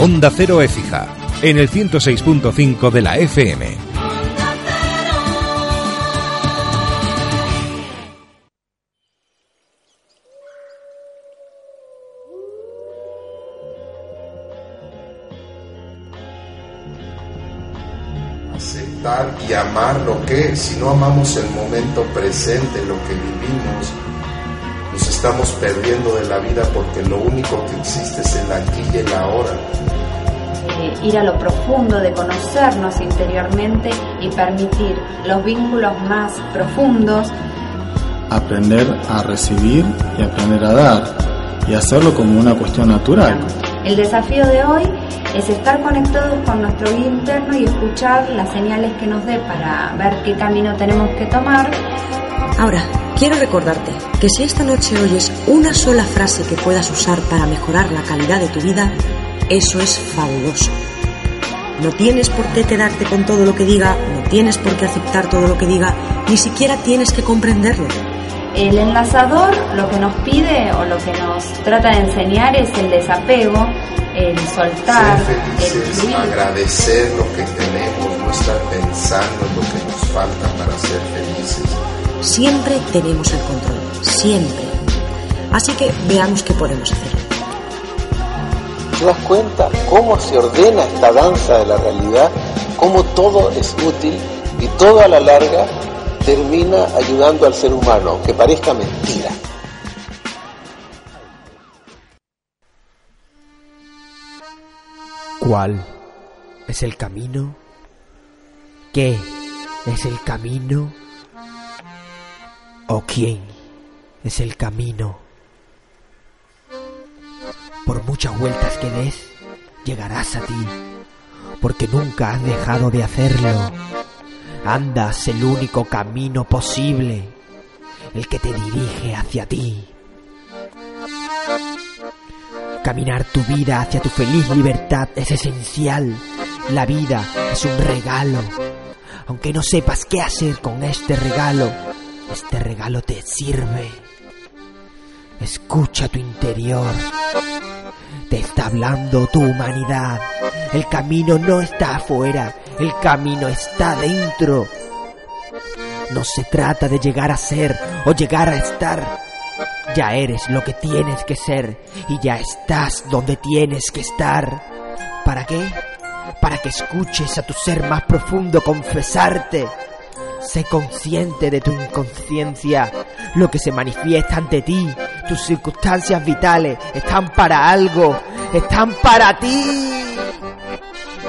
Onda Cero Écija, en el 106.5 de la FM. aceptar y amar lo que si no amamos el momento presente, lo que vivimos, nos estamos perdiendo de la vida porque lo único que existe es el aquí y el ahora. Eh, ir a lo profundo de conocernos interiormente y permitir los vínculos más profundos. Aprender a recibir y aprender a dar y hacerlo como una cuestión natural. El desafío de hoy es estar conectados con nuestro guía interno y escuchar las señales que nos dé para ver qué camino tenemos que tomar. Ahora, quiero recordarte que si esta noche oyes una sola frase que puedas usar para mejorar la calidad de tu vida, eso es fabuloso. No tienes por qué quedarte con todo lo que diga, no tienes por qué aceptar todo lo que diga, ni siquiera tienes que comprenderlo. El enlazador lo que nos pide o lo que nos trata de enseñar es el desapego, el soltar, ser felices, el agradecer lo que tenemos, no estar pensando en lo que nos falta para ser felices. Siempre tenemos el control, siempre. Así que veamos qué podemos hacer. ¿Te das cuenta cómo se ordena esta danza de la realidad? Cómo todo es útil y todo a la larga termina ayudando al ser humano, aunque parezca mentira. ¿Cuál es el camino? ¿Qué es el camino? ¿O quién es el camino? Por muchas vueltas que des, llegarás a ti, porque nunca has dejado de hacerlo. Andas el único camino posible, el que te dirige hacia ti. Caminar tu vida hacia tu feliz libertad es esencial. La vida es un regalo. Aunque no sepas qué hacer con este regalo, este regalo te sirve. Escucha tu interior. Te está hablando tu humanidad. El camino no está afuera, el camino está dentro. No se trata de llegar a ser o llegar a estar. Ya eres lo que tienes que ser y ya estás donde tienes que estar. ¿Para qué? Para que escuches a tu ser más profundo confesarte. Sé consciente de tu inconsciencia. Lo que se manifiesta ante ti, tus circunstancias vitales, están para algo. Están para ti.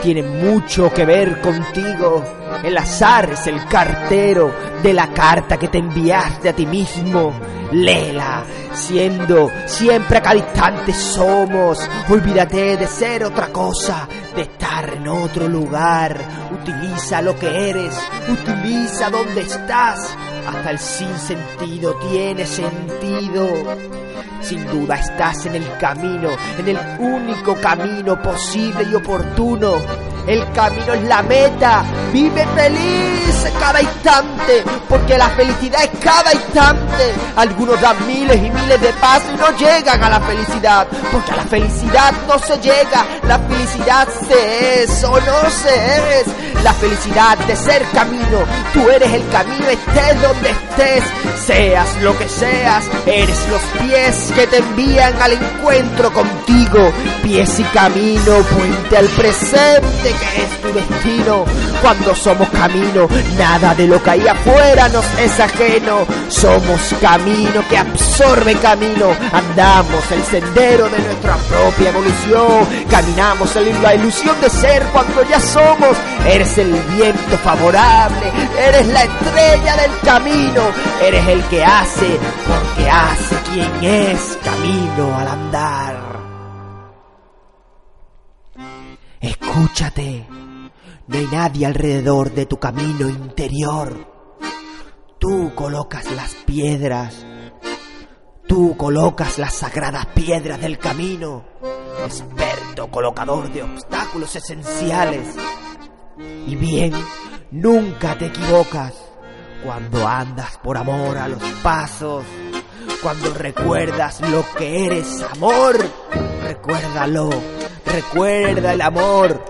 Tienen mucho que ver contigo. El azar es el cartero de la carta que te enviaste a ti mismo. Léela, siendo siempre a cada somos. Olvídate de ser otra cosa, de estar en otro lugar. Utiliza lo que eres, utiliza donde estás. Hasta el sinsentido tiene sentido. Sin duda estás en el camino, en el único camino posible y oportuno. El camino es la meta. Vive feliz cada instante, porque la felicidad es cada instante. Algunos dan miles y miles de pasos y no llegan a la felicidad, porque a la felicidad no se llega. La felicidad se es o no se es. La felicidad de ser camino. Tú eres el camino, estés donde estés, seas lo que seas. Eres los pies que te envían al encuentro contigo. Pies y camino, puente al presente que es tu destino. Cuando somos camino, nada de lo que hay afuera nos es ajeno. Somos camino que absorbe camino. Andamos el sendero de nuestra propia evolución. Caminamos en la ilusión de ser cuando ya somos. Eres el viento favorable, eres la estrella del camino. Eres el que hace porque hace quien es camino al andar. Escúchate, no hay nadie alrededor de tu camino interior. Tú colocas las piedras, tú colocas las sagradas piedras del camino, experto colocador de obstáculos esenciales. Y bien, nunca te equivocas cuando andas por amor a los pasos, cuando recuerdas lo que eres amor, recuérdalo, Recuerda el amor.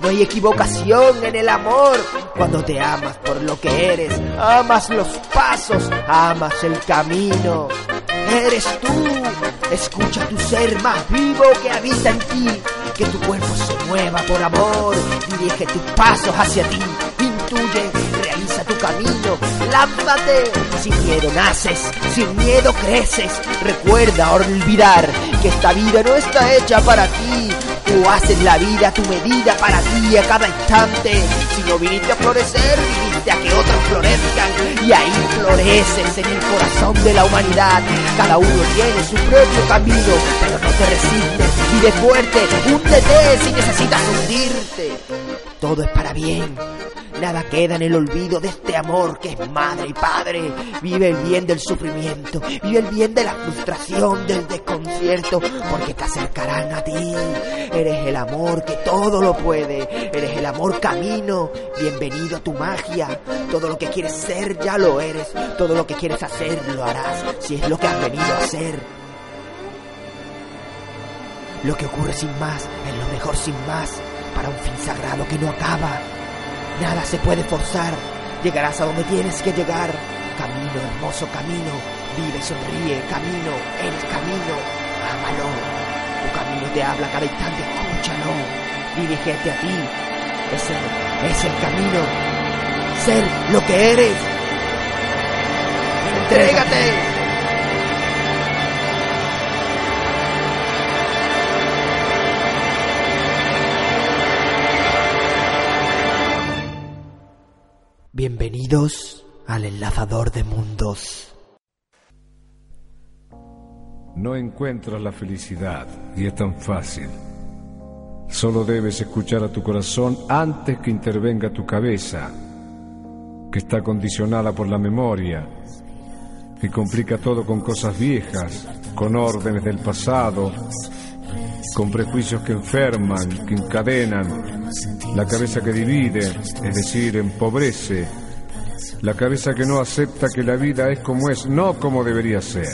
No hay equivocación en el amor. Cuando te amas por lo que eres, amas los pasos, amas el camino. Eres tú. Escucha tu ser más vivo que habita en ti. Que tu cuerpo se mueva por amor. Dirige tus pasos hacia ti. Intuye, realiza tu camino. Lánzate. Sin miedo naces, sin miedo creces. Recuerda olvidar que esta vida no está hecha para ti. Tú haces la vida a tu medida para ti a cada instante. Si no viniste a florecer, viniste a que otros florezcan. Y ahí floreces en el corazón de la humanidad. Cada uno tiene su propio camino, pero no te resistes. Vive fuerte, húndete si necesitas hundirte. Todo es para bien. Nada queda en el olvido de este amor que es madre y padre. Vive el bien del sufrimiento, vive el bien de la frustración, del desconcierto, porque te acercarán a ti. Eres el amor que todo lo puede, eres el amor camino. Bienvenido a tu magia. Todo lo que quieres ser ya lo eres, todo lo que quieres hacer lo harás, si es lo que has venido a hacer. Lo que ocurre sin más es lo mejor sin más, para un fin sagrado que no acaba. Nada se puede forzar. Llegarás a donde tienes que llegar. Camino, hermoso camino. Vive sonríe. Camino, el camino. Ámalo. Tu camino te habla cada instante. Escúchalo. Dirígete a ti. Ese es el camino. Ser lo que eres. Entrégate. Bienvenidos al enlazador de mundos. No encuentras la felicidad y es tan fácil. Solo debes escuchar a tu corazón antes que intervenga tu cabeza, que está condicionada por la memoria, que complica todo con cosas viejas, con órdenes del pasado, con prejuicios que enferman, que encadenan, la cabeza que divide, es decir, empobrece, la cabeza que no acepta que la vida es como es, no como debería ser.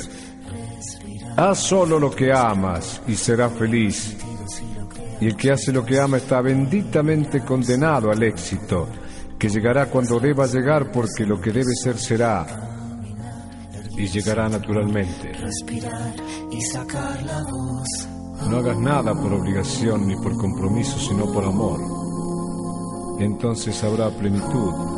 Haz solo lo que amas y serás feliz. Y el que hace lo que ama está benditamente condenado al éxito, que llegará cuando deba llegar porque lo que debe ser será y llegará naturalmente. No hagas nada por obligación ni por compromiso, sino por amor. Entonces habrá plenitud.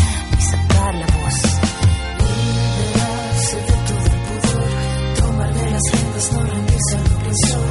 sacar la voz. Liberarse de todo el pudor, tomar de las riendas, no rendirse al opresor.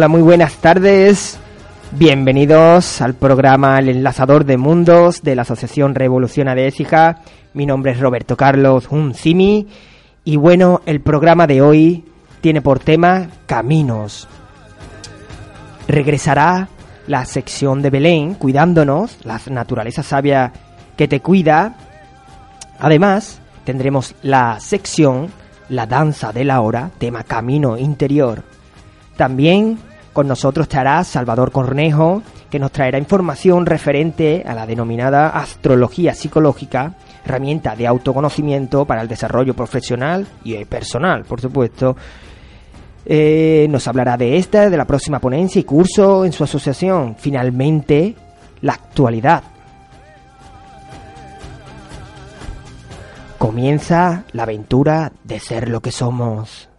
Hola, muy buenas tardes. Bienvenidos al programa El Enlazador de Mundos de la Asociación Revolución Adésica. Mi nombre es Roberto Carlos Unzimi y bueno, el programa de hoy tiene por tema Caminos. Regresará la sección de Belén, cuidándonos, la naturaleza sabia que te cuida. Además, tendremos la sección La danza de la hora, tema Camino Interior también con nosotros estará Salvador Cornejo, que nos traerá información referente a la denominada astrología psicológica, herramienta de autoconocimiento para el desarrollo profesional y personal, por supuesto. Eh, nos hablará de esta, de la próxima ponencia y curso en su asociación. Finalmente, la actualidad. Comienza la aventura de ser lo que somos.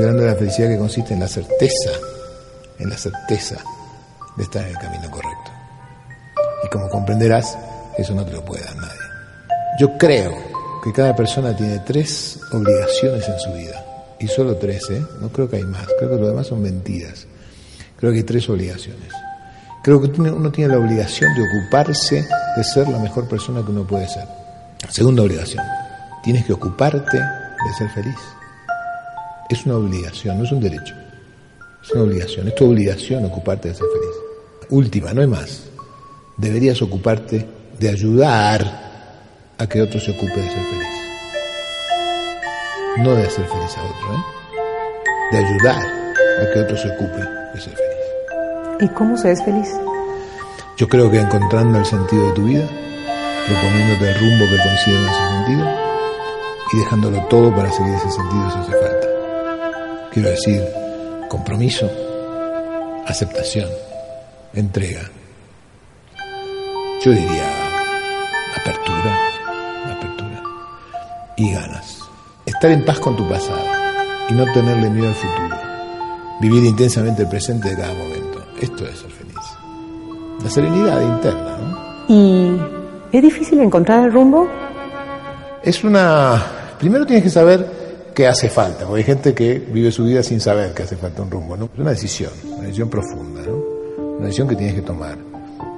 Estoy de la felicidad que consiste en la certeza, en la certeza de estar en el camino correcto. Y como comprenderás, eso no te lo puede dar nadie. Yo creo que cada persona tiene tres obligaciones en su vida. Y solo tres, ¿eh? No creo que hay más. Creo que lo demás son mentiras. Creo que hay tres obligaciones. Creo que uno tiene la obligación de ocuparse de ser la mejor persona que uno puede ser. Segunda obligación. Tienes que ocuparte de ser feliz es una obligación, no es un derecho. Es una obligación, es tu obligación ocuparte de ser feliz. Última, no hay más. Deberías ocuparte de ayudar a que otro se ocupe de ser feliz. No de hacer feliz a otro, ¿eh? De ayudar a que otro se ocupe de ser feliz. ¿Y cómo se es feliz? Yo creo que encontrando el sentido de tu vida, proponiéndote el rumbo que coincide en ese sentido y dejándolo todo para seguir ese sentido si hace falta. Quiero decir, compromiso, aceptación, entrega. Yo diría apertura, apertura y ganas. Estar en paz con tu pasado y no tenerle miedo al futuro. Vivir intensamente el presente de cada momento. Esto es ser feliz. La serenidad interna, ¿no? ¿Y es difícil encontrar el rumbo? Es una... Primero tienes que saber qué hace falta, porque hay gente que vive su vida sin saber que hace falta un rumbo, ¿no? Es una decisión, una decisión profunda, ¿no? Una decisión que tienes que tomar.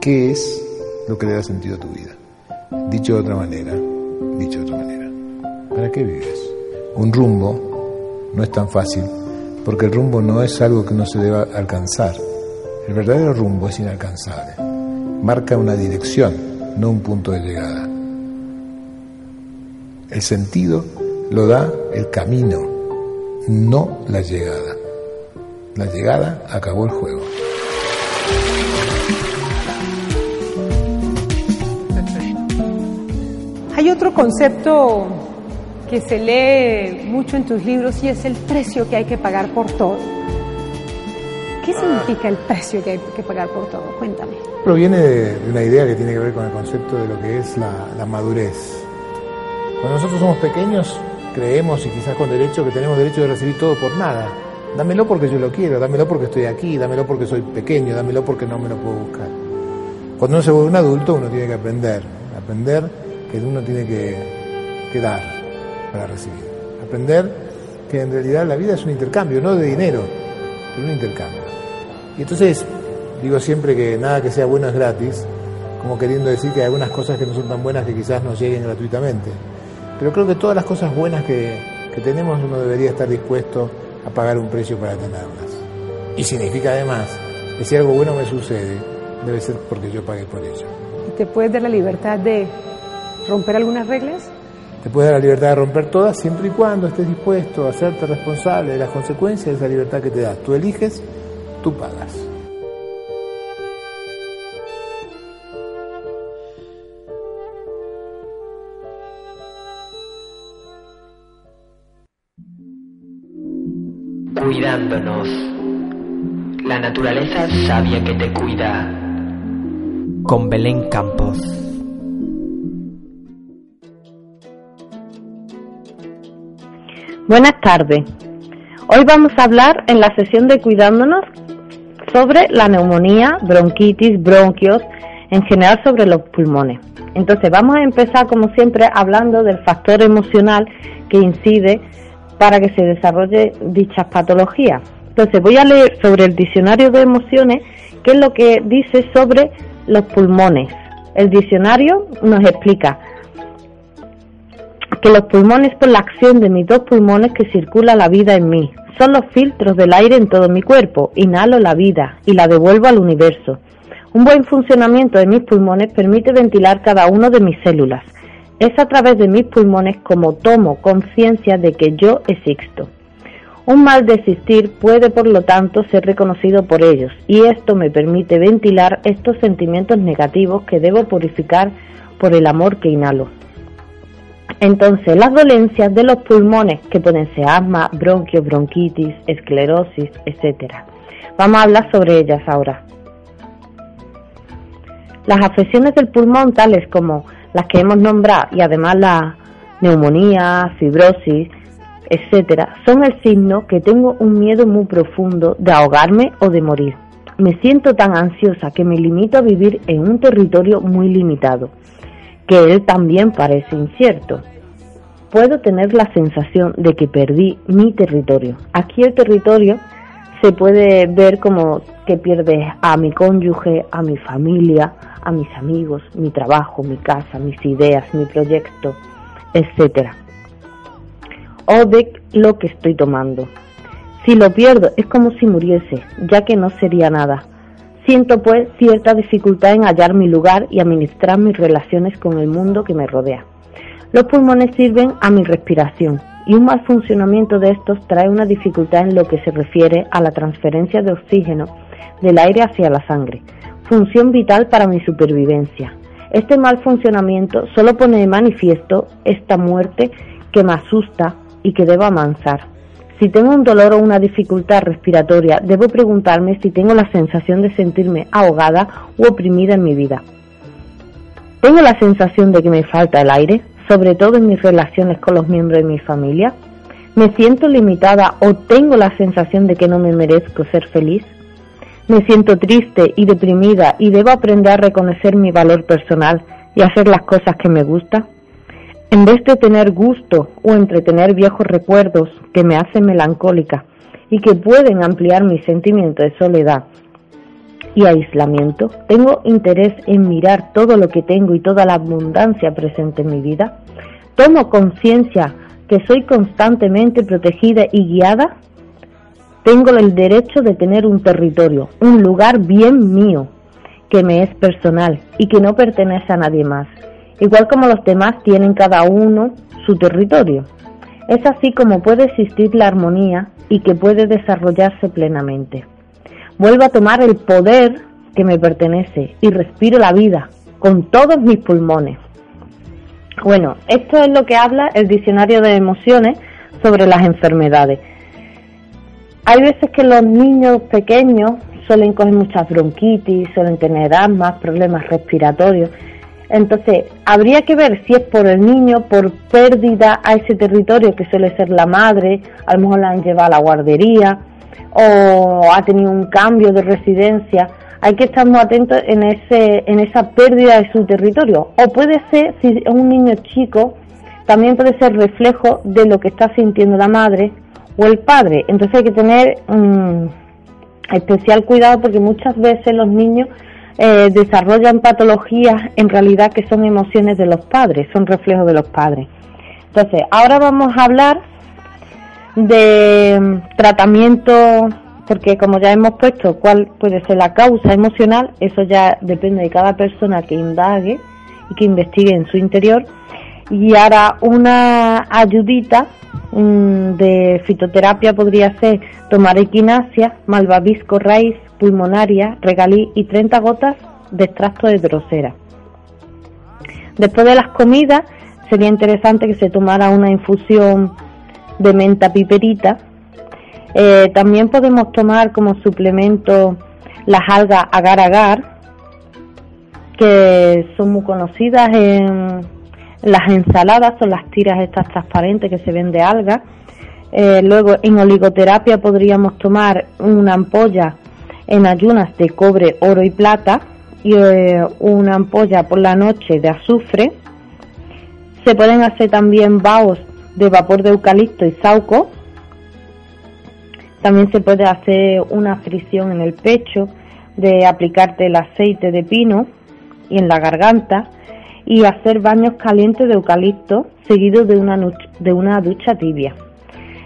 ¿Qué es lo que le da sentido a tu vida? Dicho de otra manera, dicho de otra manera, ¿para qué vives? Un rumbo no es tan fácil, porque el rumbo no es algo que no se deba alcanzar. El verdadero rumbo es inalcanzable. Marca una dirección, no un punto de llegada. El sentido lo da el camino, no la llegada. La llegada acabó el juego. Hay otro concepto que se lee mucho en tus libros y es el precio que hay que pagar por todo. ¿Qué significa el precio que hay que pagar por todo? Cuéntame. Proviene de una idea que tiene que ver con el concepto de lo que es la, la madurez. Cuando nosotros somos pequeños, creemos y quizás con derecho que tenemos derecho de recibir todo por nada. Dámelo porque yo lo quiero, dámelo porque estoy aquí, dámelo porque soy pequeño, dámelo porque no me lo puedo buscar. Cuando uno se vuelve un adulto uno tiene que aprender, aprender que uno tiene que, dar para recibir. Aprender que en realidad la vida es un intercambio, no de dinero, pero un intercambio. Y entonces digo siempre que nada que sea bueno es gratis, como queriendo decir que hay algunas cosas que no son tan buenas que quizás no lleguen gratuitamente. Pero creo que todas las cosas buenas que, que tenemos uno debería estar dispuesto a pagar un precio para tenerlas. Y significa además que si algo bueno me sucede, debe ser porque yo pagué por ello. ¿Te puedes dar la libertad de romper algunas reglas? Te puedes dar la libertad de romper todas siempre y cuando estés dispuesto a hacerte responsable de las consecuencias de esa libertad que te das. Tú eliges, tú pagas. Cuidándonos. La naturaleza sabia que te cuida. Con Belén Campos. Buenas tardes. Hoy vamos a hablar en la sesión de Cuidándonos sobre la neumonía, bronquitis, bronquios, en general sobre los pulmones. Entonces vamos a empezar como siempre hablando del factor emocional que incide para que se desarrolle dichas patologías. Entonces voy a leer sobre el diccionario de emociones qué es lo que dice sobre los pulmones. El diccionario nos explica que los pulmones por la acción de mis dos pulmones que circula la vida en mí. Son los filtros del aire en todo mi cuerpo. Inhalo la vida y la devuelvo al universo. Un buen funcionamiento de mis pulmones permite ventilar cada una de mis células. Es a través de mis pulmones como tomo conciencia de que yo existo. Un mal de existir puede, por lo tanto, ser reconocido por ellos, y esto me permite ventilar estos sentimientos negativos que debo purificar por el amor que inhalo. Entonces, las dolencias de los pulmones, que pueden ser asma, bronquio, bronquitis, esclerosis, etc. Vamos a hablar sobre ellas ahora. Las afecciones del pulmón, tales como las que hemos nombrado, y además la neumonía, fibrosis, etcétera, son el signo que tengo un miedo muy profundo de ahogarme o de morir. Me siento tan ansiosa que me limito a vivir en un territorio muy limitado, que él también parece incierto. Puedo tener la sensación de que perdí mi territorio. Aquí el territorio se puede ver como que pierdes a mi cónyuge, a mi familia, a mis amigos, mi trabajo, mi casa, mis ideas, mi proyecto, etcétera. O de lo que estoy tomando. Si lo pierdo es como si muriese, ya que no sería nada. Siento pues cierta dificultad en hallar mi lugar y administrar mis relaciones con el mundo que me rodea. Los pulmones sirven a mi respiración y un mal funcionamiento de estos trae una dificultad en lo que se refiere a la transferencia de oxígeno del aire hacia la sangre, función vital para mi supervivencia. Este mal funcionamiento solo pone de manifiesto esta muerte que me asusta y que debo amansar. Si tengo un dolor o una dificultad respiratoria, debo preguntarme si tengo la sensación de sentirme ahogada u oprimida en mi vida. ¿Tengo la sensación de que me falta el aire, sobre todo en mis relaciones con los miembros de mi familia? ¿Me siento limitada o tengo la sensación de que no me merezco ser feliz? Me siento triste y deprimida y debo aprender a reconocer mi valor personal y hacer las cosas que me gustan. En vez de tener gusto o entretener viejos recuerdos que me hacen melancólica y que pueden ampliar mi sentimiento de soledad y aislamiento, tengo interés en mirar todo lo que tengo y toda la abundancia presente en mi vida. Tomo conciencia que soy constantemente protegida y guiada tengo el derecho de tener un territorio, un lugar bien mío, que me es personal y que no pertenece a nadie más, igual como los demás tienen cada uno su territorio. Es así como puede existir la armonía y que puede desarrollarse plenamente. Vuelvo a tomar el poder que me pertenece y respiro la vida con todos mis pulmones. Bueno, esto es lo que habla el diccionario de emociones sobre las enfermedades. Hay veces que los niños pequeños suelen coger muchas bronquitis, suelen tener asmas, problemas respiratorios. Entonces, habría que ver si es por el niño, por pérdida a ese territorio que suele ser la madre, a lo mejor la han llevado a la guardería o ha tenido un cambio de residencia. Hay que estar muy atentos en, ese, en esa pérdida de su territorio. O puede ser, si es un niño chico, también puede ser reflejo de lo que está sintiendo la madre o el padre. Entonces hay que tener especial cuidado porque muchas veces los niños eh, desarrollan patologías en realidad que son emociones de los padres, son reflejos de los padres. Entonces, ahora vamos a hablar de mm, tratamiento, porque como ya hemos puesto cuál puede ser la causa emocional, eso ya depende de cada persona que indague y que investigue en su interior. Y ahora una ayudita mm, de fitoterapia podría ser tomar equinacia, malvavisco raíz, pulmonaria, regalí y 30 gotas de extracto de drosera. Después de las comidas sería interesante que se tomara una infusión de menta piperita. Eh, también podemos tomar como suplemento las algas agar-agar, que son muy conocidas en las ensaladas, son las tiras estas transparentes que se ven de algas. Eh, luego en oligoterapia podríamos tomar una ampolla en ayunas de cobre, oro y plata y eh, una ampolla por la noche de azufre. Se pueden hacer también baos de vapor de eucalipto y sauco. También se puede hacer una fricción en el pecho de aplicarte el aceite de pino y en la garganta y hacer baños calientes de eucalipto seguidos de una, de una ducha tibia.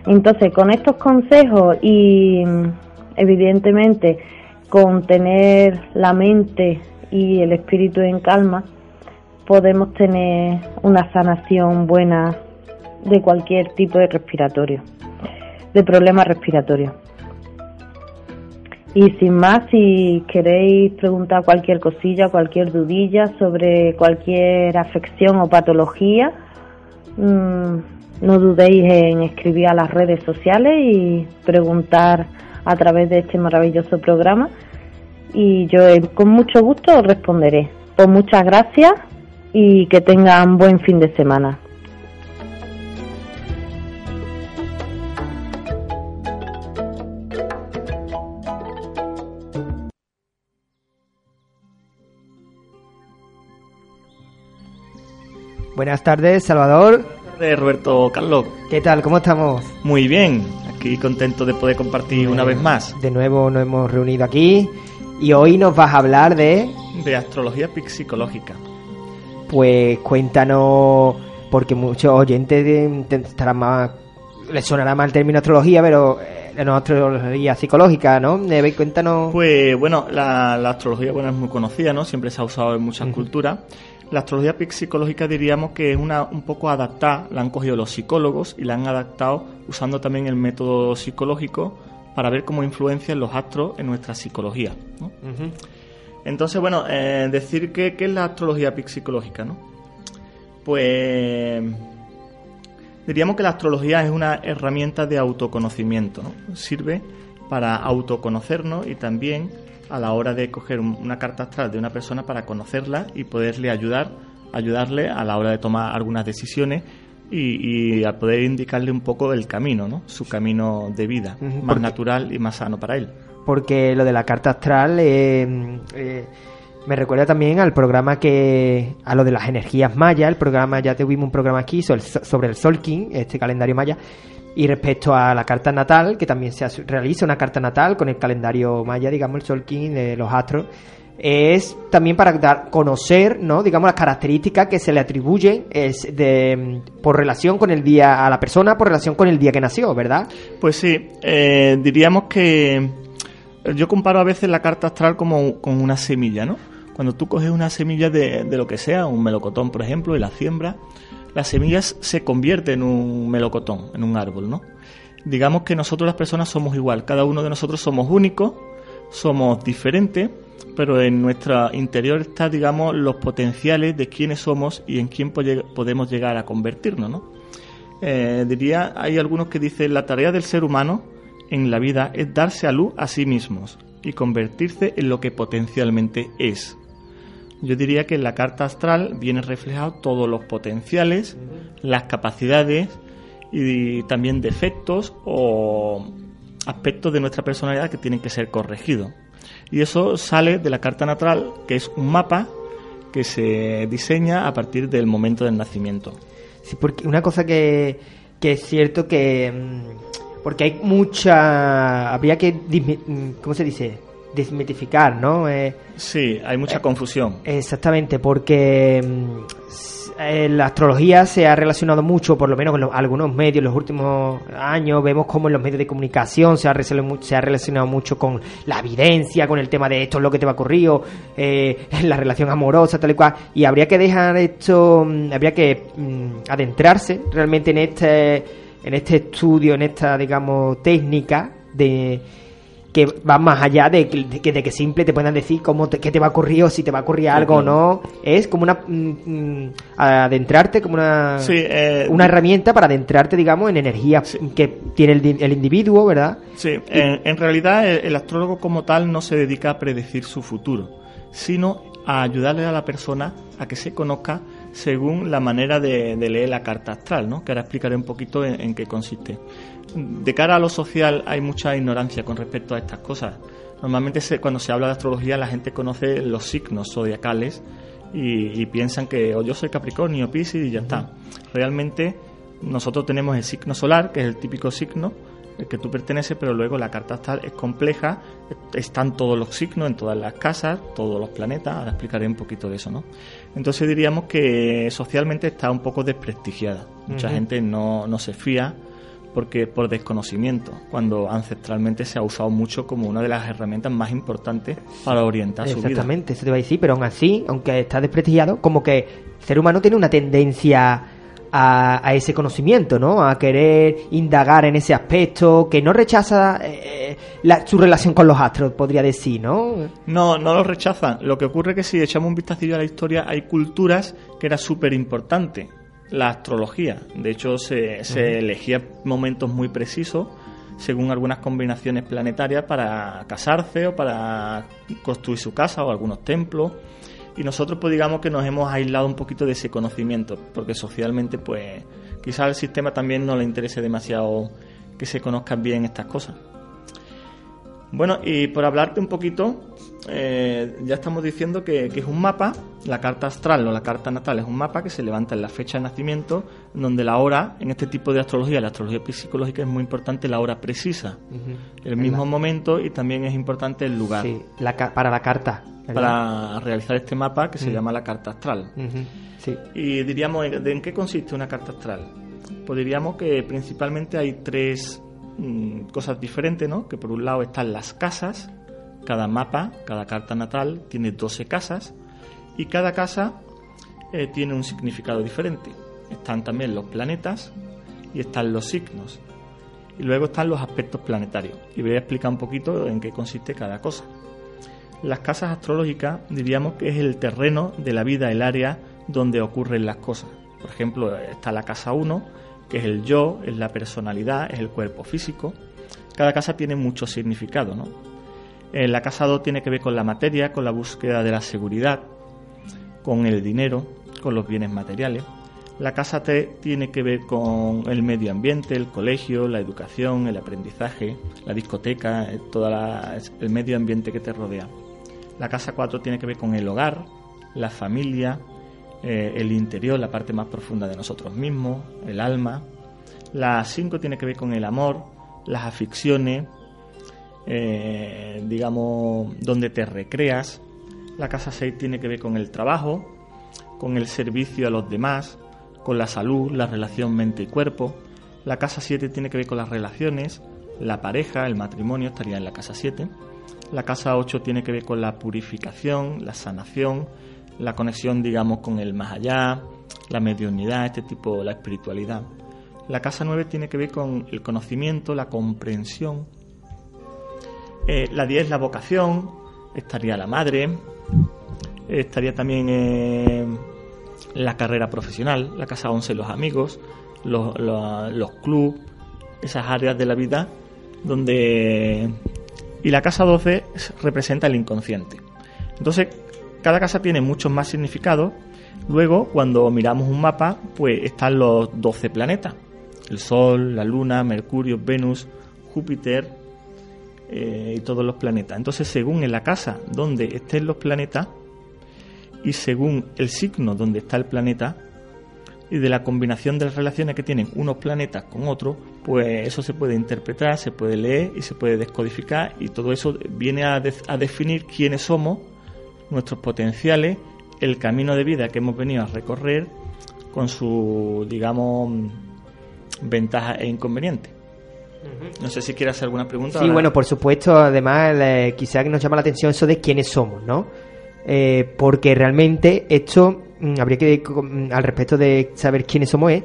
Entonces, con estos consejos y evidentemente con tener la mente y el espíritu en calma, podemos tener una sanación buena de cualquier tipo de respiratorio, de problema respiratorio. Y sin más, si queréis preguntar cualquier cosilla, cualquier dudilla sobre cualquier afección o patología, mm, no dudéis en escribir a las redes sociales y preguntar a través de este maravilloso programa. Y yo eh, con mucho gusto os responderé. Pues muchas gracias y que tengan buen fin de semana. Buenas tardes, Salvador. Buenas tardes, Roberto Carlos. ¿Qué tal? ¿Cómo estamos? Muy bien, aquí contento de poder compartir una vez más. De nuevo nos hemos reunido aquí y hoy nos vas a hablar de... De astrología psicológica. Pues cuéntanos, porque muchos oyentes estarán más... Les sonará más el término astrología, pero eh, la astrología psicológica, ¿no? Cuéntanos... Pues bueno, la, astrología bueno, es muy conocida, ¿no? Siempre se ha usado en muchas culturas la astrología psicológica diríamos que es una un poco adaptada, la han cogido los psicólogos y la han adaptado usando también el método psicológico para ver cómo influencian los astros en nuestra psicología. Entonces, bueno, eh, decir que, ¿qué es la astrología psicológica? ¿no? Pues diríamos que la astrología es una herramienta de autoconocimiento, sirve para autoconocernos y también a la hora de coger una carta astral de una persona para conocerla y poderle ayudar, ayudarle a la hora de tomar algunas decisiones y, a poder indicarle un poco el camino, ¿no? Su camino de vida, más natural y más sano para él. Porque lo de la carta astral eh, eh, me recuerda también al programa que a lo de las energías mayas, el programa ya tuvimos un programa aquí sobre el Solking, este calendario maya y respecto a la carta natal, que también se realiza una carta natal con el calendario maya, digamos, el Solkin de los astros, es también para dar conocer, ¿no? digamos, las características que se le atribuyen es de, por relación con el día a la persona, por relación con el día que nació, ¿verdad? Pues sí, eh, diríamos que yo comparo a veces la carta astral como con una semilla, ¿no? Cuando tú coges una semilla de, de lo que sea, un melocotón, por ejemplo, y la siembras, las semillas se convierten en un melocotón, en un árbol, ¿no? Digamos que nosotros las personas somos igual, cada uno de nosotros somos únicos, somos diferentes, pero en nuestro interior está, digamos, los potenciales de quiénes somos y en quién podemos llegar a convertirnos, ¿no? Eh, diría, hay algunos que dicen, la tarea del ser humano en la vida es darse a luz a sí mismos y convertirse en lo que potencialmente es. Yo diría que en la carta astral viene reflejado todos los potenciales, las capacidades y también defectos o aspectos de nuestra personalidad que tienen que ser corregidos. Y eso sale de la carta natal, que es un mapa que se diseña a partir del momento del nacimiento. Sí, porque una cosa que, que es cierto que mm, porque hay mucha... Habría que... mm, ¿Cómo se dice? Desmitificar, ¿no? Eh, Sí, hay mucha confusión. Exactamente, porque mm, eh, la astrología se ha relacionado mucho, por lo menos en los- algunos medios, en los últimos años, vemos como en los medios de comunicación se ha, se relacionado mucho con la evidencia, con el tema de esto es lo que te va a ocurrir, o, eh, la relación amorosa, tal y cual, y habría que dejar esto, mm, habría que mm, adentrarse realmente en este, en este estudio, en esta, digamos, técnica de que va más allá de que, de que, simple te puedan decir cómo te, qué te va a ocurrir o si te va a ocurrir algo o no. Es como una. mm, mm, adentrarte, como una. Sí, eh, una herramienta para adentrarte, digamos, en energía que tiene el, di- el individuo, ¿verdad? Sí, en, en realidad el, el astrólogo como tal no se dedica a predecir su futuro, sino a ayudarle a la persona a que se conozca según la manera de, de leer la carta astral, ¿no? que ahora explicaré un poquito en, en qué consiste. De cara a lo social hay mucha ignorancia con respecto a estas cosas. Normalmente se- cuando se habla de astrología la gente conoce los signos zodiacales y, y piensan que o yo soy Capricornio, Piscis y ya está. Realmente nosotros tenemos el signo solar, que es el típico signo el que tú perteneces, pero luego la carta astral es compleja, están todos los signos en todas las casas, todos los planetas, ahora explicaré un poquito de eso, ¿no? Entonces diríamos que socialmente está un poco desprestigiada. Mucha gente no, no se fía porque por desconocimiento, cuando ancestralmente se ha usado mucho como una de las herramientas más importantes para orientar su vida. Exactamente, eso te iba a decir, pero aún así, aunque está desprestigiado, como que el ser humano tiene una tendencia a, a ese conocimiento, ¿no? A querer indagar en ese aspecto, que no rechaza eh, la- su relación con los astros, podría decir, ¿no? No, no lo rechazan. Lo que ocurre es que si echamos un vistacillo a la historia, hay culturas que era súper importante. La astrología. De hecho, se, se elegía momentos muy precisos según algunas combinaciones planetarias para casarse o para construir su casa o algunos templos. Y nosotros, pues digamos que nos hemos aislado un poquito de ese conocimiento, porque socialmente, pues quizás al sistema también no le interese demasiado que se conozcan bien estas cosas. Bueno, y por hablarte un poquito, eh, ya estamos diciendo que, que es un mapa, la carta astral o la carta natal es un mapa que se levanta en la fecha de nacimiento, donde la hora, en este tipo de astrología, la astrología psicológica es muy importante la hora precisa, el mismo momento y también es importante el lugar Sí, la ca- para la carta. ¿verdad? para realizar este mapa que se Mm. llama la carta astral. Sí. Y diríamos, ¿en ¿de en qué consiste una carta astral? Pues diríamos que principalmente hay tres mm, cosas diferentes, ¿no? Que por un lado están las casas, cada mapa, cada carta natal tiene 12 casas y cada casa eh, tiene un significado diferente. Están también los planetas y están los signos. Y luego están los aspectos planetarios. Y voy a explicar un poquito en qué consiste cada cosa. Las casas astrológicas diríamos que es el terreno de la vida, el área donde ocurren las cosas. Por ejemplo, está la casa 1, que es el yo, es la personalidad, es el cuerpo físico. Cada casa tiene mucho significado, ¿no? Eh, la casa 2 tiene que ver con la materia, con la búsqueda de la seguridad, con el dinero, con los bienes materiales. La casa 3 tiene que ver con el medio ambiente, el colegio, la educación, el aprendizaje, la discoteca, eh, todo el medio ambiente que te rodea. La casa 4 tiene que ver con el hogar, la familia, eh, el interior, la parte más profunda de nosotros mismos, el alma. La 5 tiene que ver con el amor, las aficiones, eh, digamos, donde te recreas. La casa 6 tiene que ver con el trabajo, con el servicio a los demás, con la salud, la relación mente y cuerpo. La casa 7 tiene que ver con las relaciones, la pareja, el matrimonio estaría en la casa 7. La casa 8 tiene que ver con la purificación, la sanación, la conexión, digamos, con el más allá, la mediunidad, este tipo, la espiritualidad. La casa 9 tiene que ver con el conocimiento, la comprensión. Eh, la 10 la vocación, estaría la madre, estaría también eh, la carrera profesional, la casa 11 los amigos, los, los, esas áreas de la vida donde... Y la casa 12 representa el inconsciente. Entonces, cada casa tiene muchos más significados. Luego, cuando miramos un mapa, pues están los 12 planetas. El Sol, la Luna, Mercurio, Venus, Júpiter eh, y todos los planetas. Entonces, según en la casa donde estén los planetas y según el signo donde está el planeta, y de la combinación de las relaciones que tienen unos planetas con otros, pues eso se puede interpretar, se puede leer y se puede descodificar y todo eso viene a, de- a definir quiénes somos, nuestros potenciales, el camino de vida que hemos venido a recorrer con su, digamos, ventajas e inconvenientes. No sé si quieres hacer alguna pregunta. Sí, ahora. bueno, por supuesto, además, eh, quizá que nos llama la atención eso de quiénes somos, ¿no? Eh, porque realmente esto, mm, habría que, mm, al respecto de saber quiénes somos, es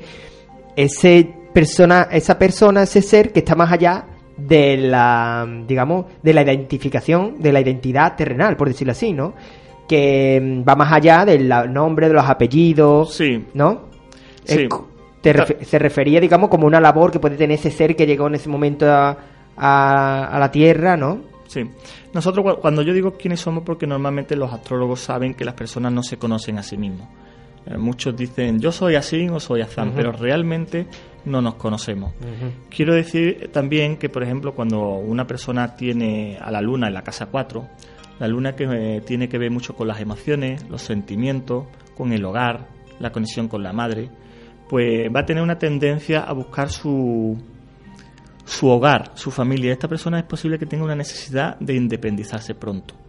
ese persona, esa persona, ese ser que está más allá de la, digamos, de la identificación, de la identidad terrenal, por decirlo así, ¿no? Que mm, va más allá del nombre, de los apellidos, Sí. ¿no? Sí. Te se refería, digamos, como una labor que puede tener ese ser que llegó en ese momento a, a- a la Tierra, ¿no? Sí. Nosotros, cu- cuando yo digo quiénes somos, porque normalmente los astrólogos saben que las personas no se conocen a sí mismos. Eh, muchos dicen, yo soy así o soy azán, pero realmente no nos conocemos. Quiero decir también que, por ejemplo, cuando una persona tiene a la luna en la casa 4, la luna que eh, tiene que ver mucho con las emociones, los sentimientos, con el hogar, la conexión con la madre, pues va a tener una tendencia a buscar su, su hogar, su familia. Esta persona es posible que tenga una necesidad de independizarse pronto.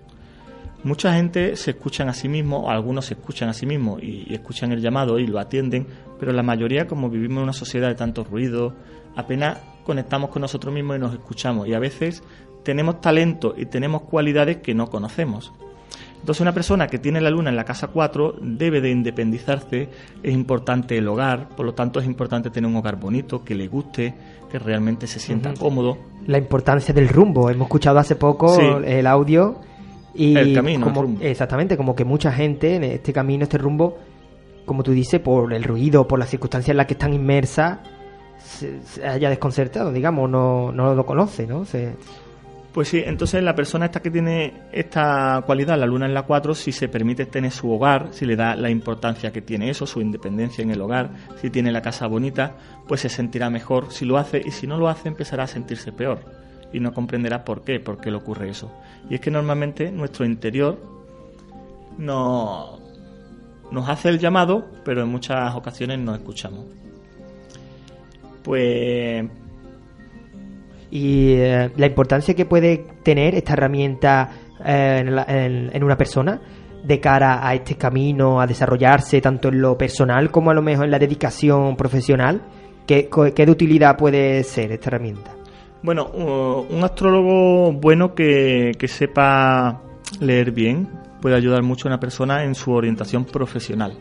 Mucha gente se escuchan a sí mismos, o algunos se escuchan a sí mismos y, y escuchan el llamado y lo atienden, pero la mayoría, como vivimos en una sociedad de tanto ruido, apenas conectamos con nosotros mismos y nos escuchamos. Y a veces tenemos talento y tenemos cualidades que no conocemos. Entonces una persona que tiene la luna en la casa 4 debe de independizarse, es importante el hogar, por lo tanto es importante tener un hogar bonito, que le guste, que realmente se sienta cómodo. La importancia del rumbo. Hemos escuchado hace poco Sí. el audio y El camino, el como- rumbo. exactamente, como que mucha gente en este camino, este rumbo, como tú dices, por el ruido, por las circunstancias en las que están inmersas, se, se haya desconcertado, digamos, no, no lo conoce, ¿no? Se- Pues sí, entonces la persona esta que tiene esta cualidad, la luna en la 4, si se permite tener su hogar, si le da la importancia que tiene eso, su independencia en el hogar, si tiene la casa bonita, pues se sentirá mejor si lo hace y si no lo hace empezará a sentirse peor y no comprenderá por qué, por qué le ocurre eso. Y es que normalmente nuestro interior no, nos hace el llamado, pero en muchas ocasiones no escuchamos. Pues y eh, la importancia que puede tener esta herramienta eh, en, una persona de cara a este camino, a desarrollarse tanto en lo personal como a lo mejor en la dedicación profesional, ¿qué, co- qué de utilidad puede ser esta herramienta? Bueno, un astrólogo bueno que, que sepa leer bien puede ayudar mucho a una persona en su orientación profesional.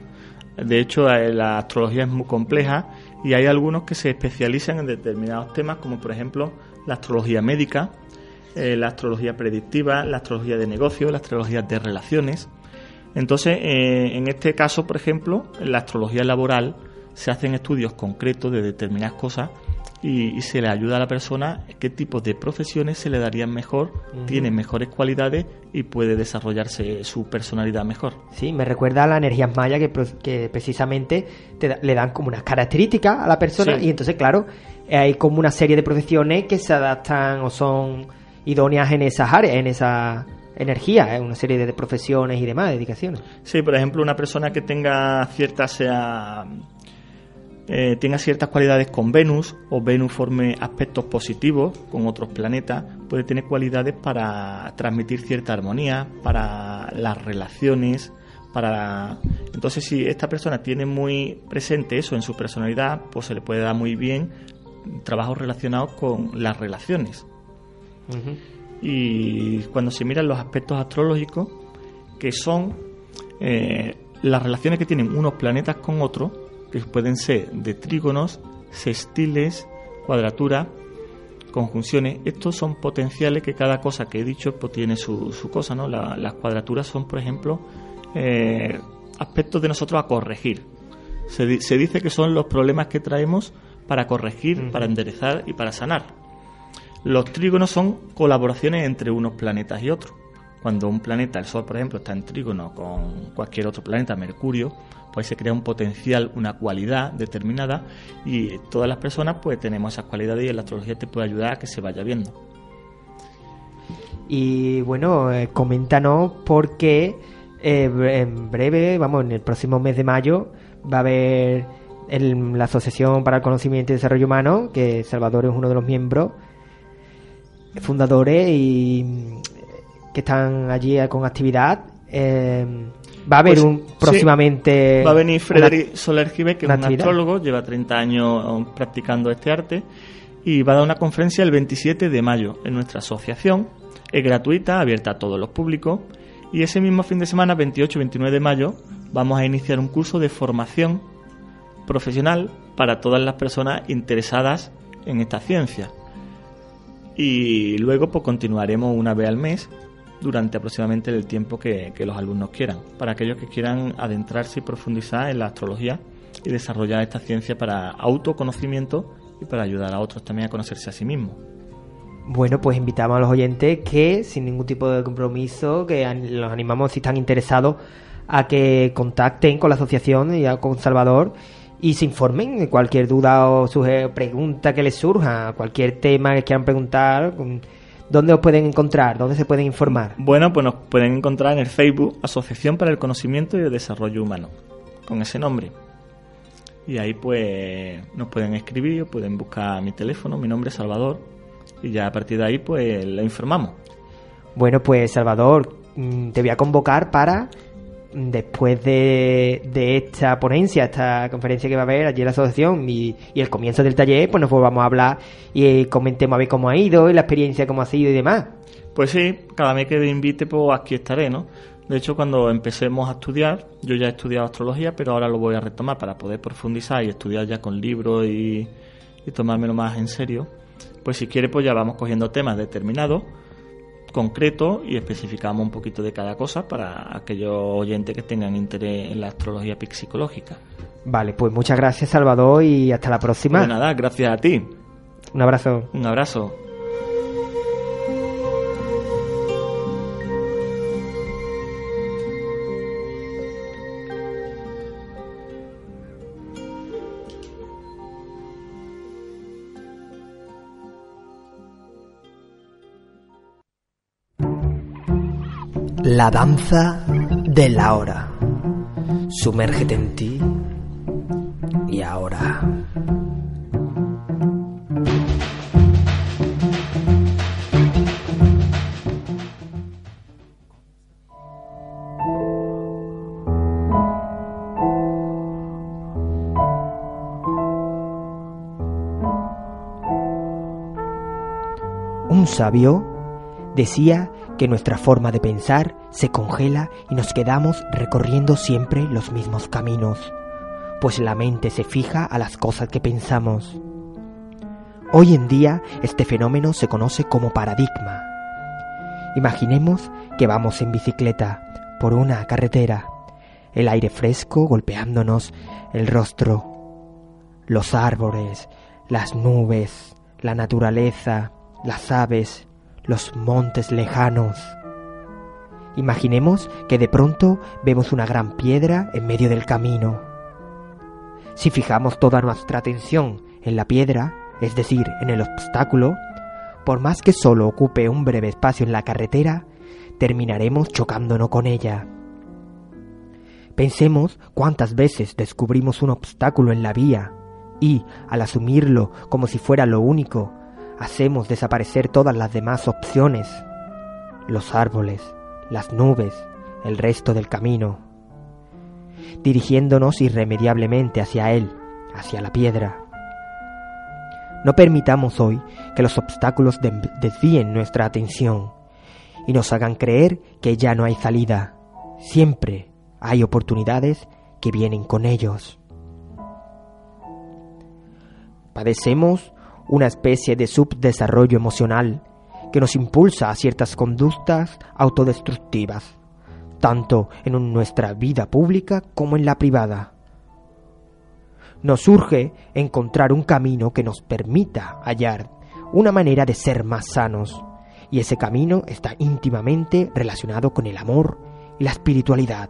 De hecho, eh, la astrología es muy compleja y hay algunos que se especializan en determinados temas, como por ejemplo la astrología médica, eh, la astrología predictiva, la astrología de negocios, la astrología de relaciones. Entonces, eh, en este caso, por ejemplo, en la astrología laboral se hacen estudios concretos de determinadas cosas y, y se le ayuda a la persona qué tipos de profesiones se le darían mejor, Ujú. tiene mejores cualidades y puede desarrollarse su personalidad mejor. Sí, me recuerda a las energías mayas que, que precisamente te da- le dan como unas características a la persona Sí. y entonces, claro, hay como una serie de profesiones que se adaptan o son idóneas en esas áreas, en esa energía, ¿eh? una serie de profesiones y demás, dedicaciones. Sí, por ejemplo, una persona que tenga ciertas sea eh, tenga ciertas cualidades con Venus o Venus forme aspectos positivos con otros planetas, puede tener cualidades para transmitir cierta armonía, para las relaciones, para entonces si esta persona tiene muy presente eso en su personalidad, pues se le puede dar muy bien trabajos relacionados con las relaciones. Y cuando se miran los aspectos astrológicos, que son eh, las relaciones que tienen unos planetas con otros, que pueden ser de trígonos, sextiles, cuadraturas, conjunciones. Estos son potenciales que cada cosa que he dicho pues, tiene su, su cosa. ¿no? La- las cuadraturas son, por ejemplo, eh, aspectos de nosotros a corregir. Se dice que son los problemas que traemos para corregir, para enderezar y para sanar. Los trígonos son colaboraciones entre unos planetas y otros. Cuando un planeta, el Sol por ejemplo, está en trígono con cualquier otro planeta, Mercurio, pues se crea un potencial, una cualidad determinada y todas las personas pues tenemos esas cualidades y la astrología te puede ayudar a que se vaya viendo. Y bueno, eh, coméntanos por qué eh, en breve, vamos, en el próximo mes de mayo, va a haber la Asociación para el Conocimiento y Desarrollo Humano, que Salvador es uno de los miembros fundadores y que están allí eh, con actividad. Eh, va a haber Pues, un sí. próximamente. Va a venir una- Frederic Soler Jiménez, que es una un astrólogo, lleva 30 años practicando este arte, y va a dar una conferencia el 27 de mayo en nuestra asociación. Es gratuita, abierta a todos los públicos, y ese mismo fin de semana, 28 y 29 de mayo, vamos a iniciar un curso de formación profesional para todas las personas interesadas en esta ciencia. Y luego pues continuaremos una vez al mes durante aproximadamente el tiempo que, los alumnos quieran, para aquellos que quieran adentrarse y profundizar en la astrología y desarrollar esta ciencia para autoconocimiento y para ayudar a otros también a conocerse a sí mismos. Bueno, pues invitamos a los oyentes que, sin ningún tipo de compromiso, que los animamos si están interesados a que contacten con la asociación y con Salvador y se informen de cualquier duda o pregunta que les surja, cualquier tema que quieran preguntar, ¿dónde os pueden encontrar? ¿Dónde se pueden informar? Bueno, pues nos pueden encontrar en el Facebook Asociación para el Conocimiento y el Desarrollo Humano, con ese nombre. Y ahí pues nos pueden escribir, pueden buscar mi teléfono, mi nombre es Salvador, y ya a partir de ahí pues le informamos. Bueno, pues Salvador, mm, te voy a convocar para, después de, de esta ponencia, esta conferencia que va a haber allí en la asociación y, y el comienzo del taller, pues nos volvamos a hablar y eh, comentemos a ver cómo ha ido y la experiencia cómo ha sido y demás. Pues sí, cada vez que me invite, pues aquí estaré, ¿no? De hecho, cuando empecemos a estudiar, yo ya he estudiado astrología, pero ahora lo voy a retomar para poder profundizar y estudiar ya con libros y, y tomármelo más en serio. Pues si quiere, pues ya vamos cogiendo temas determinados, concretos y especificamos un poquito de cada cosa para aquellos oyentes que tengan interés en la astrología psicológica. Vale, pues muchas gracias Salvador y hasta la próxima. De nada, gracias a ti. Un abrazo. Un abrazo. La danza de la hora. Sumérgete en ti y ahora. Un sabio decía que nuestra forma de pensar se congela y nos quedamos recorriendo siempre los mismos caminos, pues la mente se fija a las cosas que pensamos. Hoy en día este fenómeno se conoce como paradigma. Imaginemos que vamos en bicicleta por una carretera, el aire fresco golpeándonos el rostro, los árboles, las nubes, la naturaleza, las aves, los montes lejanos. Imaginemos que de pronto vemos una gran piedra en medio del camino. Si fijamos toda nuestra atención en la piedra, es decir, en el obstáculo, por más que solo ocupe un breve espacio en la carretera, terminaremos chocándonos con ella. Pensemos cuántas veces descubrimos un obstáculo en la vía y, al asumirlo como si fuera lo único, hacemos desaparecer todas las demás opciones, los árboles, las nubes, el resto del camino, dirigiéndonos irremediablemente hacia él, hacia la piedra. No permitamos hoy que los obstáculos de- desvíen nuestra atención y nos hagan creer que ya no hay salida. Siempre hay oportunidades que vienen con ellos. Padecemos una especie de subdesarrollo emocional que nos impulsa a ciertas conductas autodestructivas, tanto en nuestra vida pública como en la privada. Nos urge encontrar un camino que nos permita hallar una manera de ser más sanos, y ese camino está íntimamente relacionado con el amor y la espiritualidad.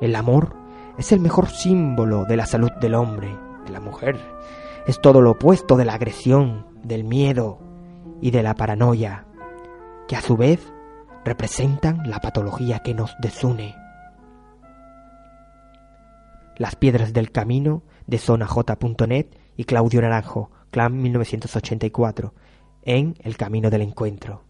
El amor es el mejor símbolo de la salud del hombre, de la mujer. Es todo lo opuesto de la agresión, del miedo y de la paranoia, que a su vez representan la patología que nos desune. Las piedras del camino de zonaj.net y Claudio Naranjo, Clan 1984, en El Camino del Encuentro.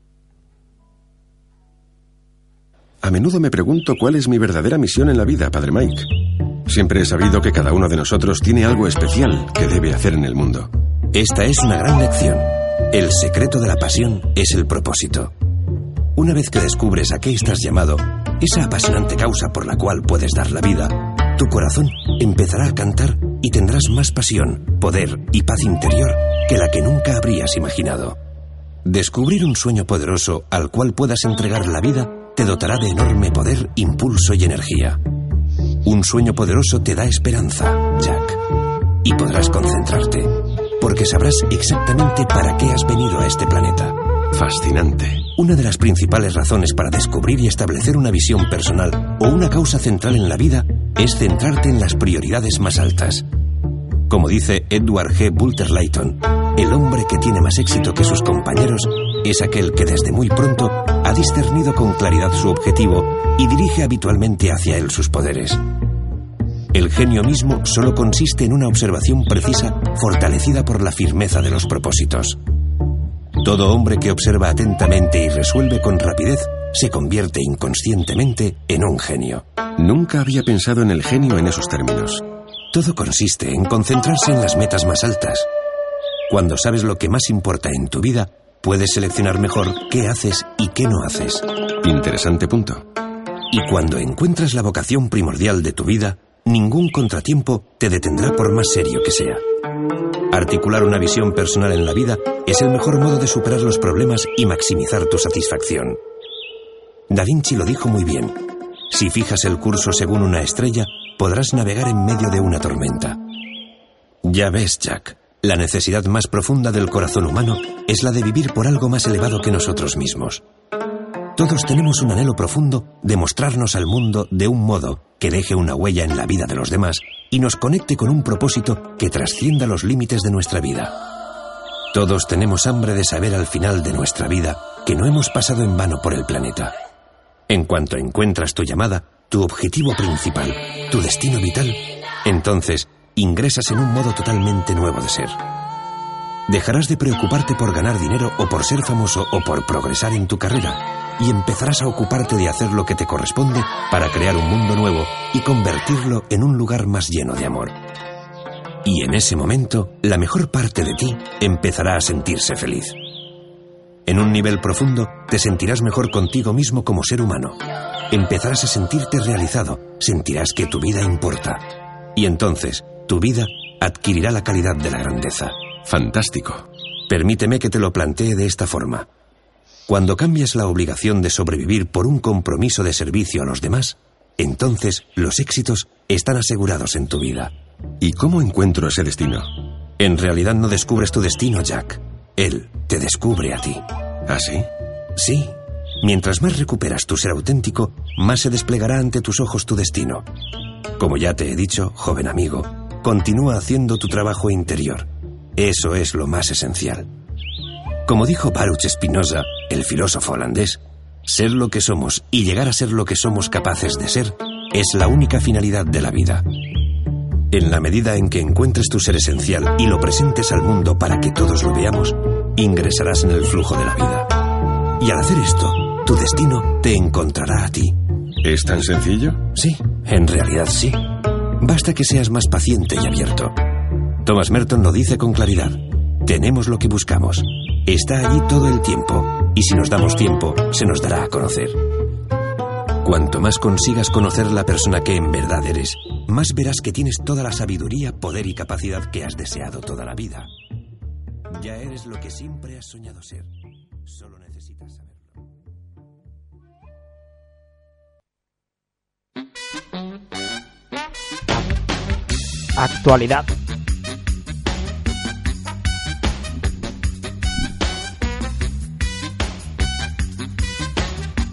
A menudo me pregunto cuál es mi verdadera misión en la vida, Padre Mike. Siempre he sabido que cada uno de nosotros tiene algo especial que debe hacer en el mundo. Esta es una gran lección. El secreto de la pasión es el propósito. Una vez que descubres a qué estás llamado, esa apasionante causa por la cual puedes dar la vida, tu corazón empezará a cantar y tendrás más pasión, poder y paz interior que la que nunca habrías imaginado. Descubrir un sueño poderoso al cual puedas entregar la vida te dotará de enorme poder, impulso y energía. Un sueño poderoso te da esperanza, Jack. Y podrás concentrarte, porque sabrás exactamente para qué has venido a este planeta. Fascinante. Una de las principales razones para descubrir y establecer una visión personal o una causa central en la vida es centrarte en las prioridades más altas. Como dice Edward G. Bulter Lytton, el hombre que tiene más éxito que sus compañeros es aquel que desde muy pronto ha discernido con claridad su objetivo y dirige habitualmente hacia él sus poderes. El genio mismo solo consiste en una observación precisa fortalecida por la firmeza de los propósitos. Todo hombre que observa atentamente y resuelve con rapidez se convierte inconscientemente en un genio. Nunca había pensado en el genio en esos términos. Todo consiste en concentrarse en las metas más altas. Cuando sabes lo que más importa en tu vida, puedes seleccionar mejor qué haces y qué no haces. Interesante punto. Y cuando encuentras la vocación primordial de tu vida, ningún contratiempo te detendrá por más serio que sea. Articular una visión personal en la vida es el mejor modo de superar los problemas y maximizar tu satisfacción. Da Vinci lo dijo muy bien. Si fijas el curso según una estrella, podrás navegar en medio de una tormenta. Ya ves, Jack, la necesidad más profunda del corazón humano es la de vivir por algo más elevado que nosotros mismos. Todos tenemos un anhelo profundo de mostrarnos al mundo de un modo que deje una huella en la vida de los demás y nos conecte con un propósito que trascienda los límites de nuestra vida. Todos tenemos hambre de saber al final de nuestra vida que no hemos pasado en vano por el planeta. En cuanto encuentras tu llamada, tu objetivo principal, tu destino vital, entonces ingresas en un modo totalmente nuevo de ser. Dejarás de preocuparte por ganar dinero o por ser famoso o por progresar en tu carrera y empezarás a ocuparte de hacer lo que te corresponde para crear un mundo nuevo y convertirlo en un lugar más lleno de amor. Y en ese momento, la mejor parte de ti empezará a sentirse feliz. En un nivel profundo, te sentirás mejor contigo mismo como ser humano. Empezarás a sentirte realizado, sentirás que tu vida importa. Y entonces, tu vida adquirirá la calidad de la grandeza. Fantástico. Permíteme que te lo plantee de esta forma. Cuando cambias la obligación de sobrevivir por un compromiso de servicio a los demás, entonces los éxitos están asegurados en tu vida. ¿Y cómo encuentro ese destino? En realidad no descubres tu destino, Jack. Él te descubre a ti. ¿Ah, sí? Sí. Mientras más recuperas tu ser auténtico, más se desplegará ante tus ojos tu destino. Como ya te he dicho, joven amigo, continúa haciendo tu trabajo interior. Eso es lo más esencial. Como dijo Baruch Spinoza, el filósofo holandés, ser lo que somos y llegar a ser lo que somos capaces de ser es la única finalidad de la vida. En la medida en que encuentres tu ser esencial y lo presentes al mundo para que todos lo veamos, ingresarás en el flujo de la vida. Y al hacer esto, tu destino te encontrará a ti. ¿Es tan sencillo? Sí, en realidad sí. Basta que seas más paciente y abierto. Thomas Merton lo dice con claridad. Tenemos lo que buscamos. Está allí todo el tiempo. Y si nos damos tiempo, se nos dará a conocer. Cuanto más consigas conocer la persona que en verdad eres, más verás que tienes toda la sabiduría, poder y capacidad que has deseado toda la vida. Ya eres lo que siempre has soñado ser. Solo necesitas saberlo. Actualidad.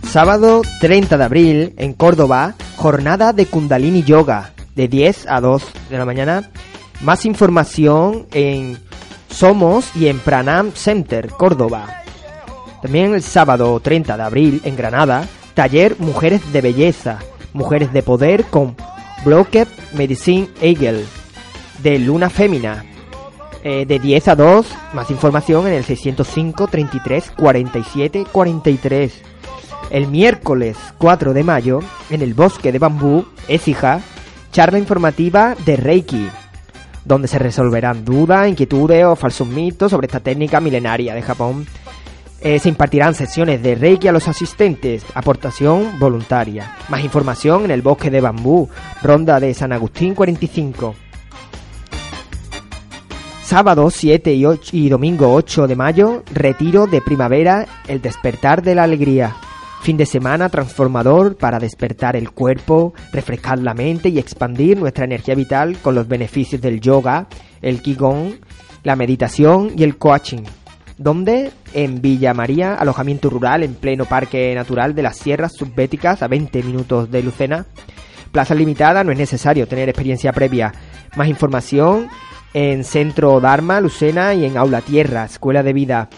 Sábado 30 de abril en Córdoba, jornada de Kundalini Yoga de 10 a 2 de la mañana. Más información en Somos y en Pranam Center, Córdoba. También el sábado 30 de abril en Granada, taller Mujeres de Belleza, Mujeres de Poder con Blocked Medicine Eagle de Luna Fémina. Eh, de 10 a 2, más información en el 605 33 47 43. El miércoles 4 de mayo, en el bosque de bambú, Écija, charla informativa de Reiki, donde se resolverán dudas, inquietudes o falsos mitos sobre esta técnica milenaria de Japón. Eh, se impartirán sesiones de Reiki a los asistentes, aportación voluntaria. Más información en el bosque de bambú, ronda de San Agustín 45. Sábado 7 y, y domingo 8 de mayo, retiro de primavera, el despertar de la alegría. Fin de semana transformador para despertar el cuerpo, refrescar la mente y expandir nuestra energía vital con los beneficios del yoga, el qigong, la meditación y el coaching. ¿Dónde? En Villa María, alojamiento rural en pleno parque natural de las sierras subbéticas a 20 minutos de Lucena. Plaza limitada, no es necesario tener experiencia previa. Más información en Centro Dharma, Lucena y en Aula Tierra, Escuela de Vida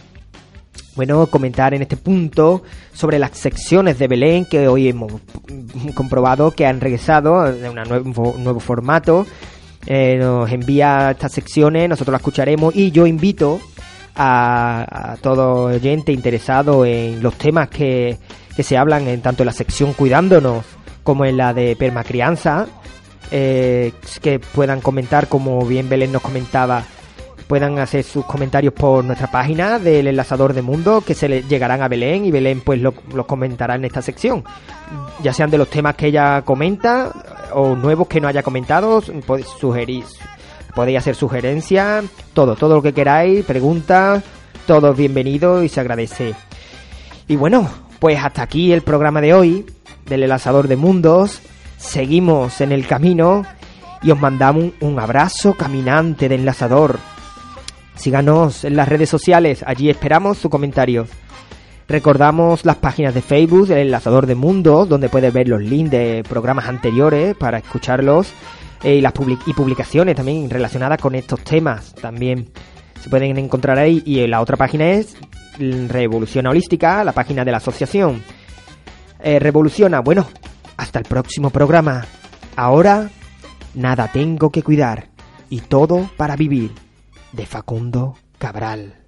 bueno, comentar en este punto sobre las secciones de Belén que hoy hemos comprobado que han regresado en un nuevo, nuevo formato. Eh, nos envía estas secciones, nosotros las escucharemos y yo invito a, todo oyente interesado en los temas que, que, se hablan en tanto en la sección Cuidándonos como en la de Permacrianza, eh, que puedan comentar, como bien Belén nos comentaba, puedan hacer sus comentarios por nuestra página del enlazador de mundo que se le llegarán a Belén y Belén pues los lo comentará en esta sección. Ya sean de los temas que ella comenta o nuevos que no haya comentado podéis sugerir podéis hacer sugerencias todo todo lo que queráis preguntas todo bienvenido y se agradece. Y bueno pues hasta aquí el programa de hoy del enlazador de mundos. Seguimos en el camino y os mandamos un abrazo caminante de enlazador. Síganos en las redes sociales, allí esperamos su comentario. Recordamos las páginas de Facebook del Enlazador de Mundos, donde puedes ver los links de programas anteriores para escucharlos eh, y las y publicaciones también relacionadas con estos temas. También se pueden encontrar ahí. Y la otra página es Revolución Holística, la página de la asociación. Eh, revoluciona, bueno, hasta el próximo programa. Ahora, nada tengo que cuidar y todo para vivir de Facundo Cabral.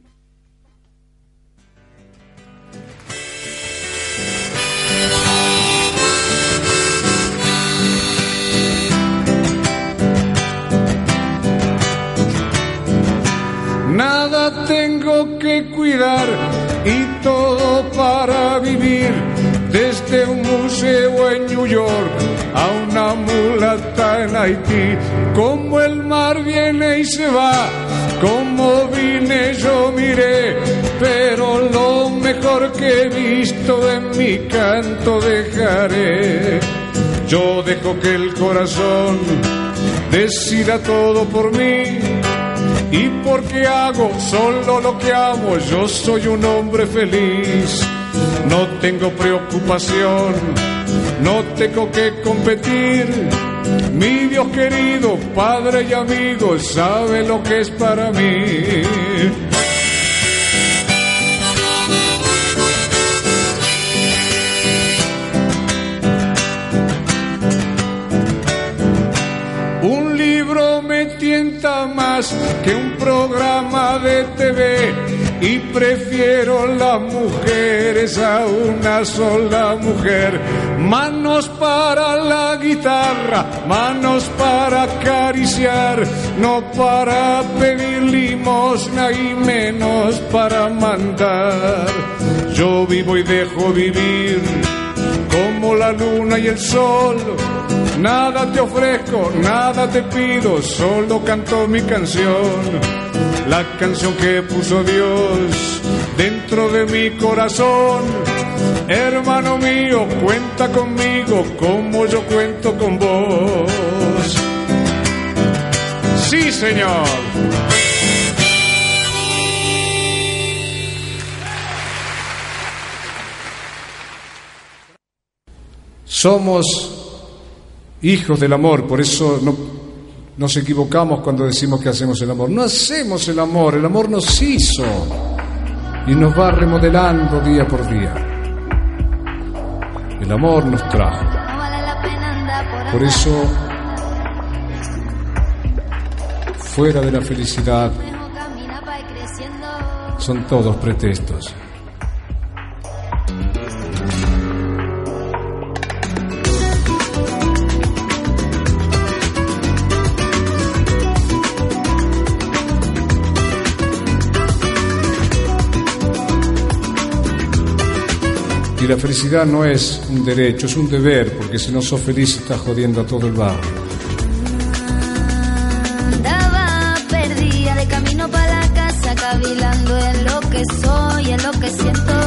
Nada tengo que cuidar y todo para vivir desde un museo en New York a una mulata en Haití. Como el mar viene y se va, como vine yo miré, pero lo mejor que he visto en mi canto dejaré. Yo dejo que el corazón decida todo por mí. Y porque hago solo lo que amo, yo soy un hombre feliz no tengo preocupación, no tengo que competir. Mi Dios querido, Padre y amigo, sabe lo que es para mí. Más que un programa de TV y prefiero las mujeres a una sola mujer. Manos para la guitarra, manos para acariciar, no para pedir limosna y menos para mandar. Yo vivo y dejo vivir como la luna y el sol. Nada te ofrezco, nada te pido, solo canto mi canción la canción que puso Dios dentro de mi corazón. Hermano mío, cuenta conmigo como yo cuento con vos. Sí, Señor. Somos hijos del amor, por eso no nos equivocamos cuando decimos que hacemos el amor. No hacemos el amor, el amor nos hizo y nos va remodelando día por día. El amor nos trajo. Por eso fuera de la felicidad son todos pretextos. Y la felicidad no es un derecho, es un deber, porque si no sos feliz estás jodiendo a todo el barrio. Andaba perdida de camino para la casa, cavilando en lo que soy, en lo que siento.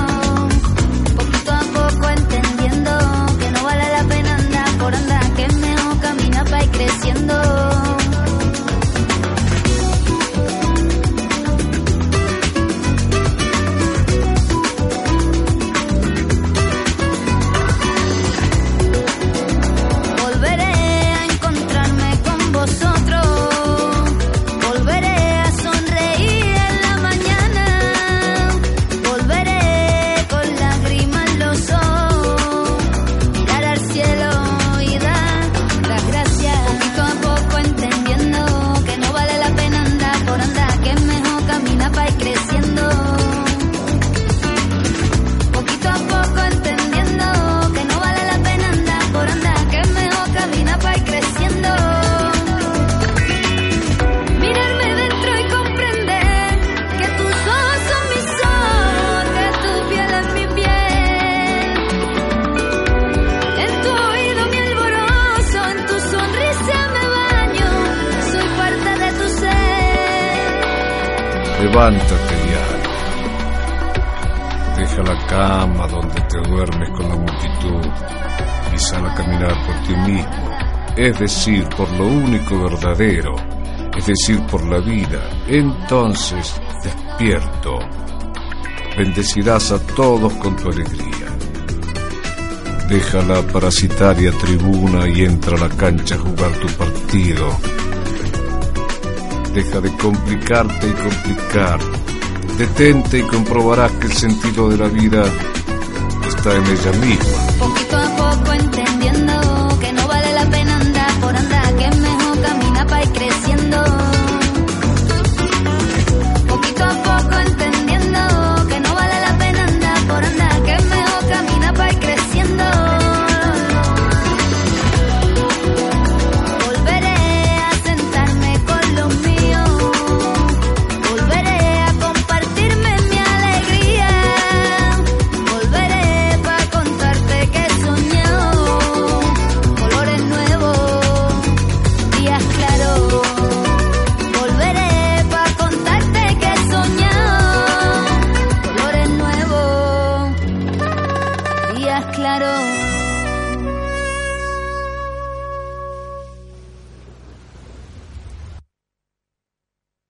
Levántate diario. Deja la cama donde te duermes con la multitud y sal a caminar por ti mismo, es decir, por lo único verdadero, es decir, por la vida. Entonces, despierto, bendecirás a todos con tu alegría. Deja la parasitaria tribuna y entra a la cancha a jugar tu partido. Deja de complicarte y complicar. Detente y comprobarás que el sentido de la vida está en ella misma.